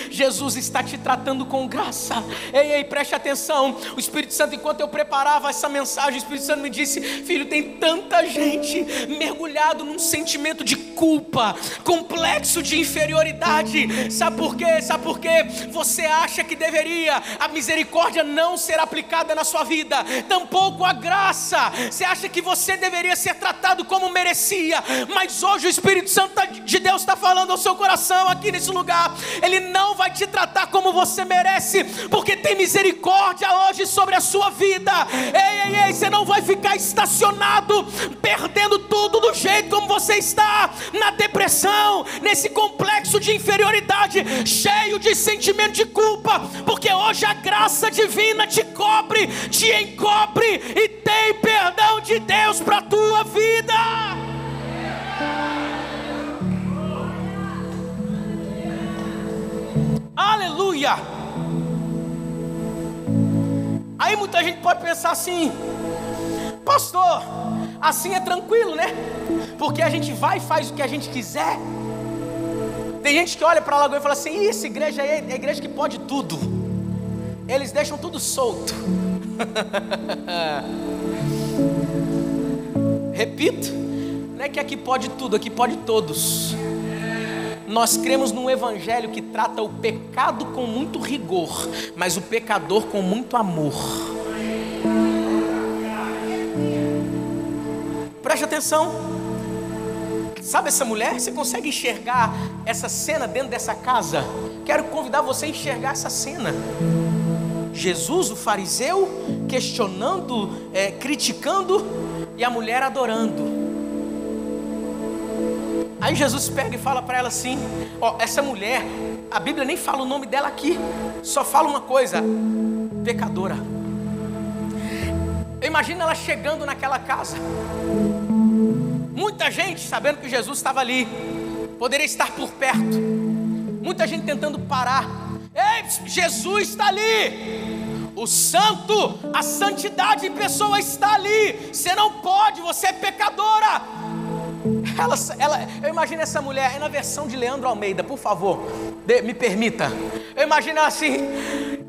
S1: Jesus está te tratando com graça. Ei, ei, preste atenção. O Espírito Santo, enquanto eu preparava essa mensagem, o Espírito Santo me disse: Filho, tem tanta gente mergulhado num sentimento de culpa, complexo de inferioridade. Sabe por quê? Sabe por quê? Você acha que deveria a misericórdia não ser aplicada na sua vida, tampouco a graça. Você acha que você deveria ser tratado como merecia, mas hoje o Espírito Santo tá- de Deus está falando ao seu coração aqui nesse lugar. Ele não vai te tratar como você merece, porque tem misericórdia hoje sobre a sua vida. Ei, ei, ei, você não vai ficar estacionado, perdendo tudo do jeito como você está, na depressão, nesse complexo de inferioridade, cheio de sentimento de culpa, porque hoje a graça divina te cobre, te encobre e tem perdão de Deus para a tua vida. Aleluia! Aí muita gente pode pensar assim, pastor, assim é tranquilo, né? Porque a gente vai e faz o que a gente quiser. Tem gente que olha para a lagoa e fala assim: essa igreja aí é a igreja que pode tudo. Eles deixam tudo solto. Repito, não é que aqui pode tudo, aqui pode todos. Nós cremos num evangelho que trata o pecado com muito rigor, mas o pecador com muito amor. Preste atenção. Sabe essa mulher? Você consegue enxergar essa cena dentro dessa casa? Quero convidar você a enxergar essa cena. Jesus, o fariseu, questionando, é, criticando, e a mulher adorando. Aí Jesus pega e fala para ela assim: Ó, essa mulher, a Bíblia nem fala o nome dela aqui, só fala uma coisa: pecadora. Imagina ela chegando naquela casa, muita gente sabendo que Jesus estava ali, poderia estar por perto, muita gente tentando parar. Ei, Jesus está ali. O santo, a santidade em pessoa está ali. Você não pode, você é pecadora. Ela, ela, eu imagino essa mulher, é na versão de Leandro Almeida, por favor, de, me permita. Eu imagino assim: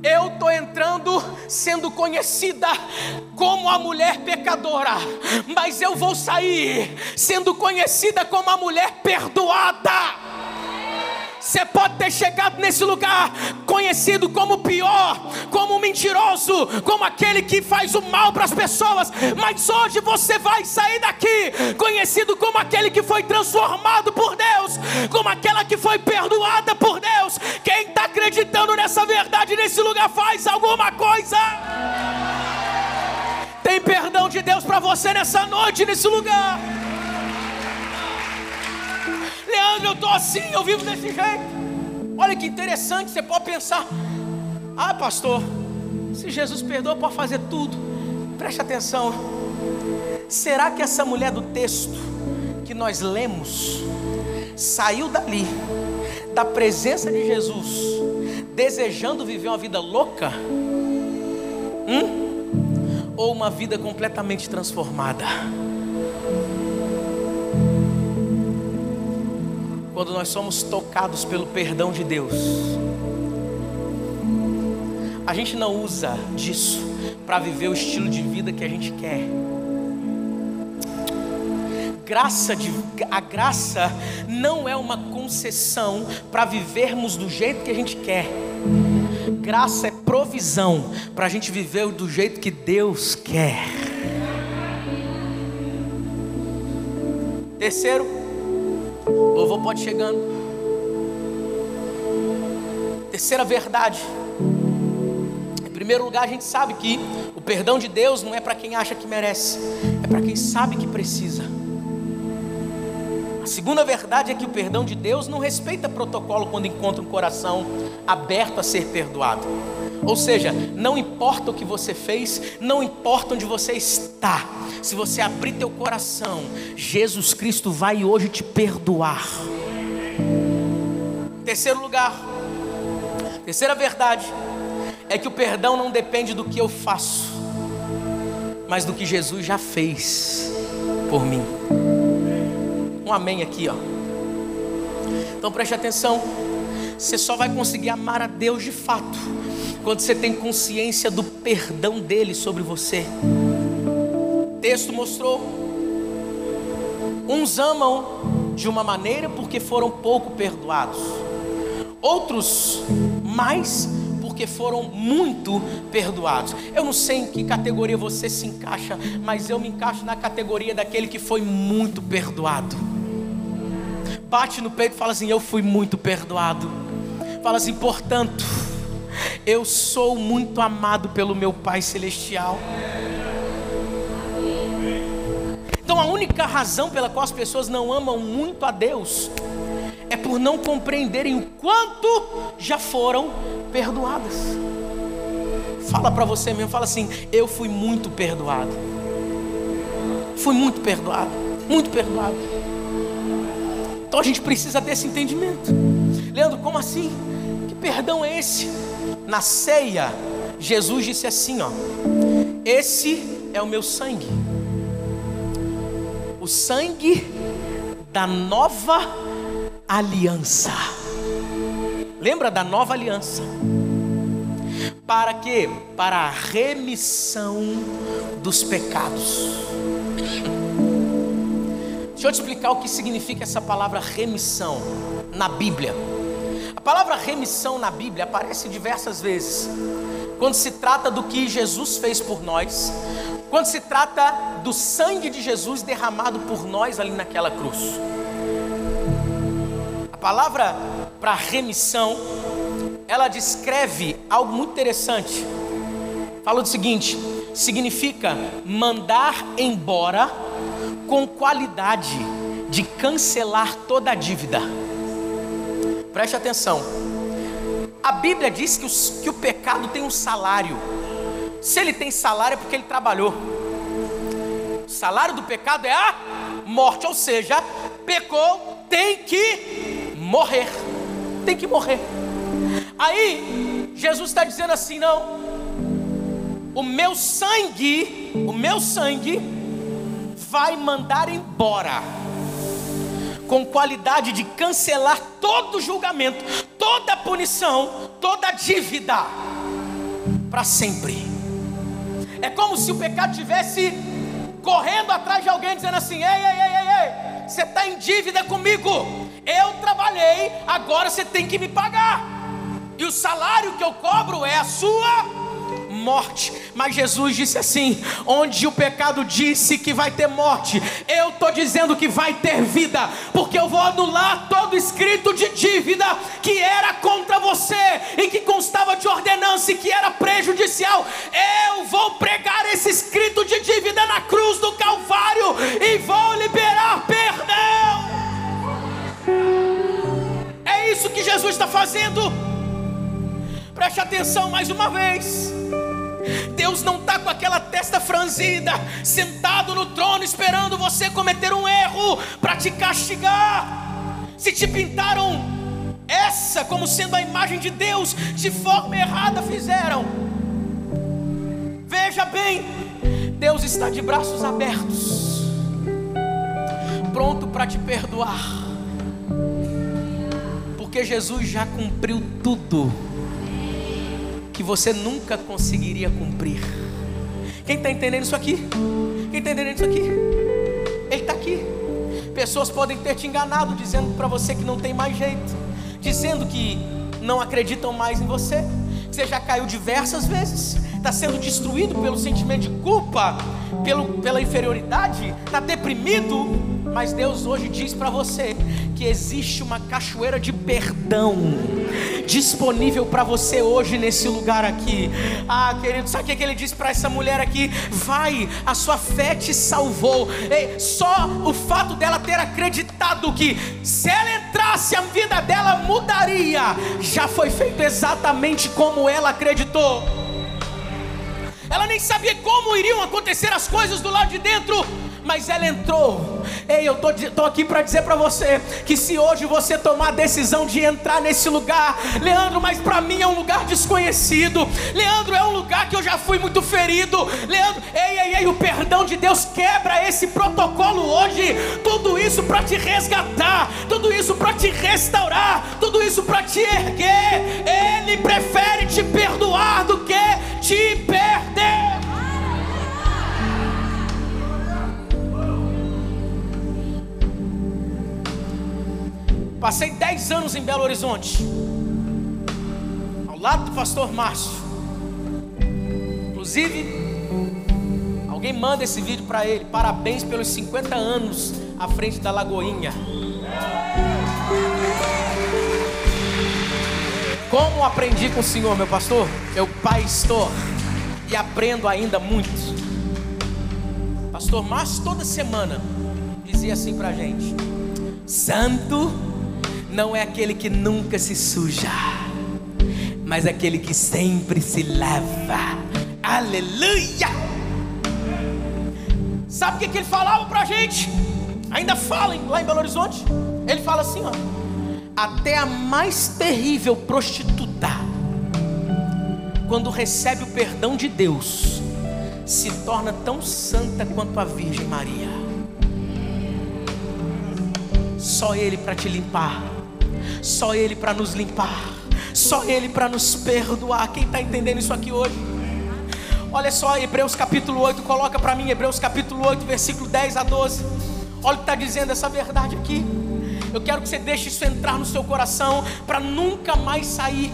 S1: eu estou entrando sendo conhecida como a mulher pecadora, mas eu vou sair sendo conhecida como a mulher perdoada. Você pode ter chegado nesse lugar conhecido como pior, como mentiroso, como aquele que faz o mal para as pessoas, mas hoje você vai sair daqui conhecido como aquele que foi transformado por Deus, como aquela que foi perdoada por Deus. Quem está acreditando nessa verdade nesse lugar faz alguma coisa. Tem perdão de Deus para você nessa noite, nesse lugar. Leandro, eu estou assim, eu vivo desse jeito. Olha que interessante, você pode pensar: ah, pastor, se Jesus perdoa, pode fazer tudo. Preste atenção. Será que essa mulher do texto que nós lemos saiu dali, da presença de Jesus, desejando viver uma vida louca? Hum? Ou uma vida completamente transformada? Quando nós somos tocados pelo perdão de Deus, a gente não usa disso para viver o estilo de vida que a gente quer. Graça de, a graça não é uma concessão para vivermos do jeito que a gente quer. Graça é provisão para a gente viver do jeito que Deus quer. Terceiro, Louvor pode chegando. Terceira verdade. Em primeiro lugar, a gente sabe que o perdão de Deus não é para quem acha que merece, é para quem sabe que precisa. A segunda verdade é que o perdão de Deus não respeita protocolo quando encontra um coração aberto a ser perdoado. Ou seja, não importa o que você fez, não importa onde você está. Se você abrir teu coração, Jesus Cristo vai hoje te perdoar. Terceiro lugar, terceira verdade é que o perdão não depende do que eu faço, mas do que Jesus já fez por mim. Um amém aqui, ó. Então preste atenção. Você só vai conseguir amar a Deus de fato quando você tem consciência do perdão dele sobre você. O texto mostrou. Uns amam de uma maneira porque foram pouco perdoados, outros mais porque foram muito perdoados. Eu não sei em que categoria você se encaixa, mas eu me encaixo na categoria daquele que foi muito perdoado. Bate no peito e fala assim: Eu fui muito perdoado. Fala assim, portanto, eu sou muito amado pelo meu Pai Celestial. Então a única razão pela qual as pessoas não amam muito a Deus é por não compreenderem o quanto já foram perdoadas. Fala para você mesmo, fala assim: eu fui muito perdoado. Fui muito perdoado, muito perdoado. Então a gente precisa desse entendimento. Leandro, como assim? Que perdão é esse? Na ceia, Jesus disse assim, ó: Esse é o meu sangue. O sangue da nova aliança. Lembra da nova aliança? Para quê? Para a remissão dos pecados. Deixa eu te explicar o que significa essa palavra remissão na Bíblia. A palavra remissão na Bíblia aparece diversas vezes. Quando se trata do que Jesus fez por nós, quando se trata do sangue de Jesus derramado por nós ali naquela cruz. A palavra para remissão, ela descreve algo muito interessante. Fala o seguinte: significa mandar embora com qualidade de cancelar toda a dívida. Preste atenção. A Bíblia diz que, os, que o pecado tem um salário. Se ele tem salário é porque ele trabalhou. O salário do pecado é a morte, ou seja, pecou, tem que morrer tem que morrer. Aí, Jesus está dizendo assim: não, o meu sangue, o meu sangue, vai mandar embora, com qualidade de cancelar todo julgamento, toda punição, toda dívida, para sempre. É como se o pecado tivesse correndo atrás de alguém, dizendo assim: ei, ei, ei, ei, ei, você está em dívida comigo eu trabalhei, agora você tem que me pagar. E o salário que eu cobro é a sua morte. Mas Jesus disse assim: onde o pecado disse que vai ter morte, eu estou dizendo que vai ter vida, porque eu vou anular todo escrito de dívida que era contra você e que constava de ordenança e que era prejudicial. Eu vou pregar esse escrito de dívida na cruz do Calvário e vou liberar perdão. É isso que Jesus está fazendo. Preste atenção mais uma vez. Deus não está com aquela testa franzida, sentado no trono, esperando você cometer um erro para te castigar. Se te pintaram essa como sendo a imagem de Deus, de forma errada fizeram. Veja bem, Deus está de braços abertos, pronto para te perdoar porque Jesus já cumpriu tudo que você nunca conseguiria cumprir. Quem está entendendo isso aqui? Quem está entendendo isso aqui? Ele está aqui. Pessoas podem ter te enganado, dizendo para você que não tem mais jeito, dizendo que não acreditam mais em você, que você já caiu diversas vezes, está sendo destruído pelo sentimento de culpa, pelo, pela inferioridade, está deprimido mas Deus hoje diz para você que existe uma cachoeira de perdão disponível para você hoje nesse lugar aqui. Ah, querido, sabe o que ele disse para essa mulher aqui? Vai, a sua fé te salvou. Ei, só o fato dela ter acreditado que se ela entrasse, a vida dela mudaria, já foi feito exatamente como ela acreditou. Ela nem sabia como iriam acontecer as coisas do lado de dentro mas ela entrou. Ei, eu tô, tô aqui para dizer para você que se hoje você tomar a decisão de entrar nesse lugar, Leandro, mas para mim é um lugar desconhecido. Leandro, é um lugar que eu já fui muito ferido. Leandro, ei, ei, ei, o perdão de Deus quebra esse protocolo hoje. Tudo isso para te resgatar, tudo isso para te restaurar, tudo isso para te erguer. Ele prefere te perdoar do que te perder. Passei 10 anos em Belo Horizonte, ao lado do pastor Márcio. Inclusive, alguém manda esse vídeo para ele. Parabéns pelos 50 anos à frente da Lagoinha. Como aprendi com o Senhor, meu pastor? Eu pastor e aprendo ainda muito. Pastor Márcio toda semana dizia assim pra gente: Santo não é aquele que nunca se suja, mas aquele que sempre se lava. Aleluia! Sabe o que, ele falava pra gente? Ainda fala lá em Belo Horizonte. Ele fala assim: ó, até a mais terrível prostituta, quando recebe o perdão de Deus, se torna tão santa quanto a Virgem Maria. Só Ele para te limpar só Ele para nos limpar, só Ele para nos perdoar. Quem está entendendo isso aqui hoje? Olha só, Hebreus capítulo 8, coloca para mim, Hebreus capítulo 8, versículo 10 a 12. Olha o que está dizendo essa verdade aqui. Eu quero que você deixe isso entrar no seu coração para nunca mais sair.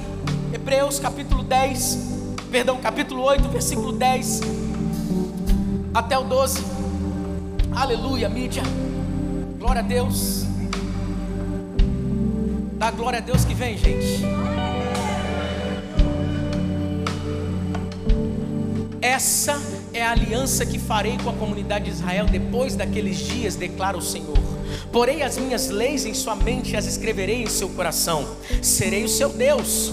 S1: Hebreus capítulo 10, perdão, capítulo 8, versículo 10 até o 12. Aleluia, mídia. Glória a Deus. Dá glória a Deus que vem, gente. Essa é a aliança que farei com a comunidade de Israel depois daqueles dias, declara o Senhor. Porei as minhas leis em sua mente e as escreverei em seu coração. Serei o seu Deus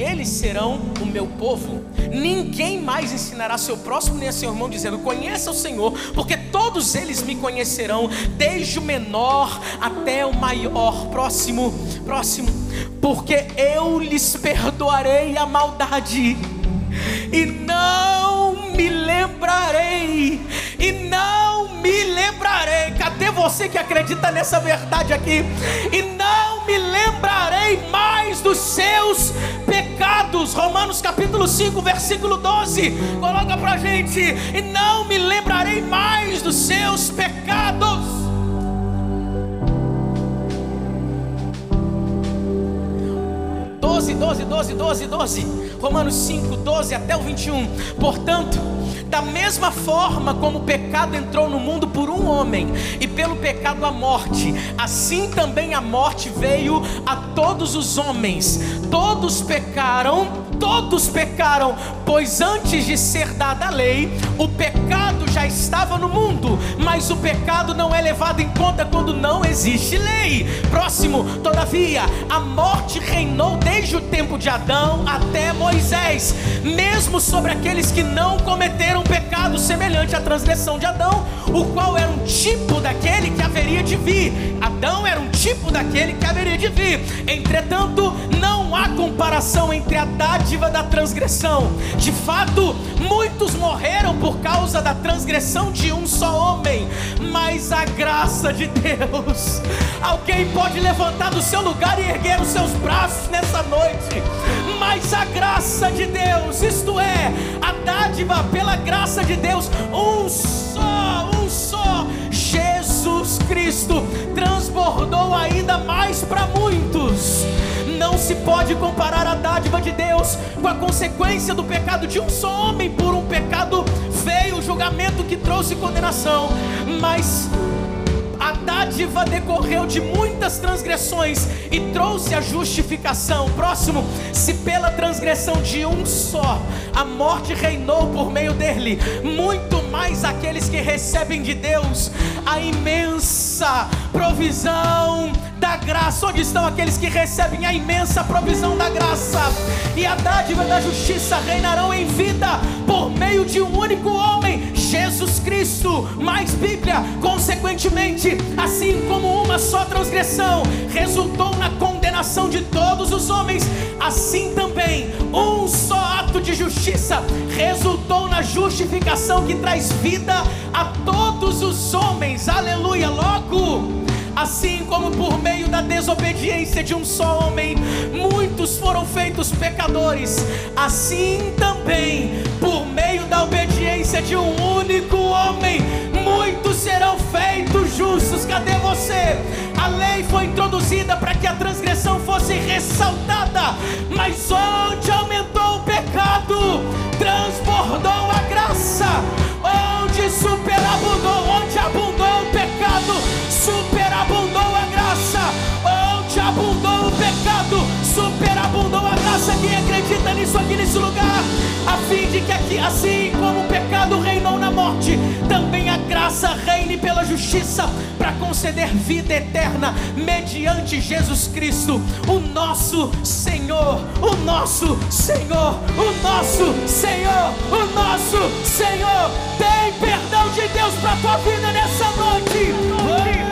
S1: eles serão o meu povo. Ninguém mais ensinará seu próximo nem a seu irmão, dizendo: Conheça o Senhor, porque todos eles me conhecerão, desde o menor até o maior. Próximo, próximo, porque eu lhes perdoarei a maldade, e não me lembrarei, e não me lembrarei. Cadê você que acredita nessa verdade aqui? E me lembrarei mais dos seus pecados. Romanos capítulo 5, versículo 12. Coloca pra gente. E não me lembrarei mais dos seus pecados. Doze, doze, doze, doze, doze. Romanos 5, 12 até o 21. Portanto, da mesma forma como o pecado entrou no mundo por um homem, e pelo pecado a morte, assim também a morte veio a todos os homens. Todos pecaram, todos pecaram, pois antes de ser dada a lei, o pecado já estava no mundo, mas o pecado não é levado em conta quando não existe lei. Próximo, todavia, a morte reinou desde o tempo de Adão até Moisés, mesmo sobre aqueles que não cometeram pecado semelhante à transgressão de Adão, o qual era um tipo daquele que haveria de vir. Adão era um tipo daquele que haveria de vir. Entretanto, não há comparação entre a dádiva da transgressão. De fato, muitos morreram por causa da transgressão de um só homem, mas a graça de Deus. Alguém pode levantar do seu lugar e erguer os seus braços nessa noite. Mas a graça de Deus, isto é, a dádiva pela graça de Deus, um só, Cristo, transbordou ainda mais para muitos. Não se pode comparar a dádiva de Deus com a consequência do pecado de um só homem por um pecado feio, o julgamento que trouxe condenação, mas dádiva decorreu de muitas transgressões e trouxe a justificação. Próximo, se pela transgressão de um só a morte reinou por meio dele, muito mais aqueles que recebem de Deus a imensa provisão da graça. Onde estão aqueles que recebem a imensa provisão da graça? E a dádiva da justiça reinarão em vida por meio de um único homem, Jesus Cristo. Mais Bíblia, Consequentemente, assim como uma só transgressão resultou na condenação de todos os homens, assim também um só ato de justiça resultou na justificação que traz vida a todos os homens. Aleluia! Logo, assim como por meio da desobediência de um só homem, muitos foram feitos pecadores, assim também por meio da obediência de um único homem, muitos serão feitos justos. Cadê você? A lei foi introduzida para que a transgressão fosse ressaltada, mas onde aumentou o pecado, transbordou a graça. Onde superabundou, onde abundou nisso aqui nesse lugar? A fim de que aqui, assim como o pecado reinou na morte, também a graça reine pela justiça para conceder vida eterna mediante Jesus Cristo, o nosso Senhor, o nosso Senhor, o nosso Senhor, o nosso Senhor. Tem perdão de Deus para tua vida nessa noite.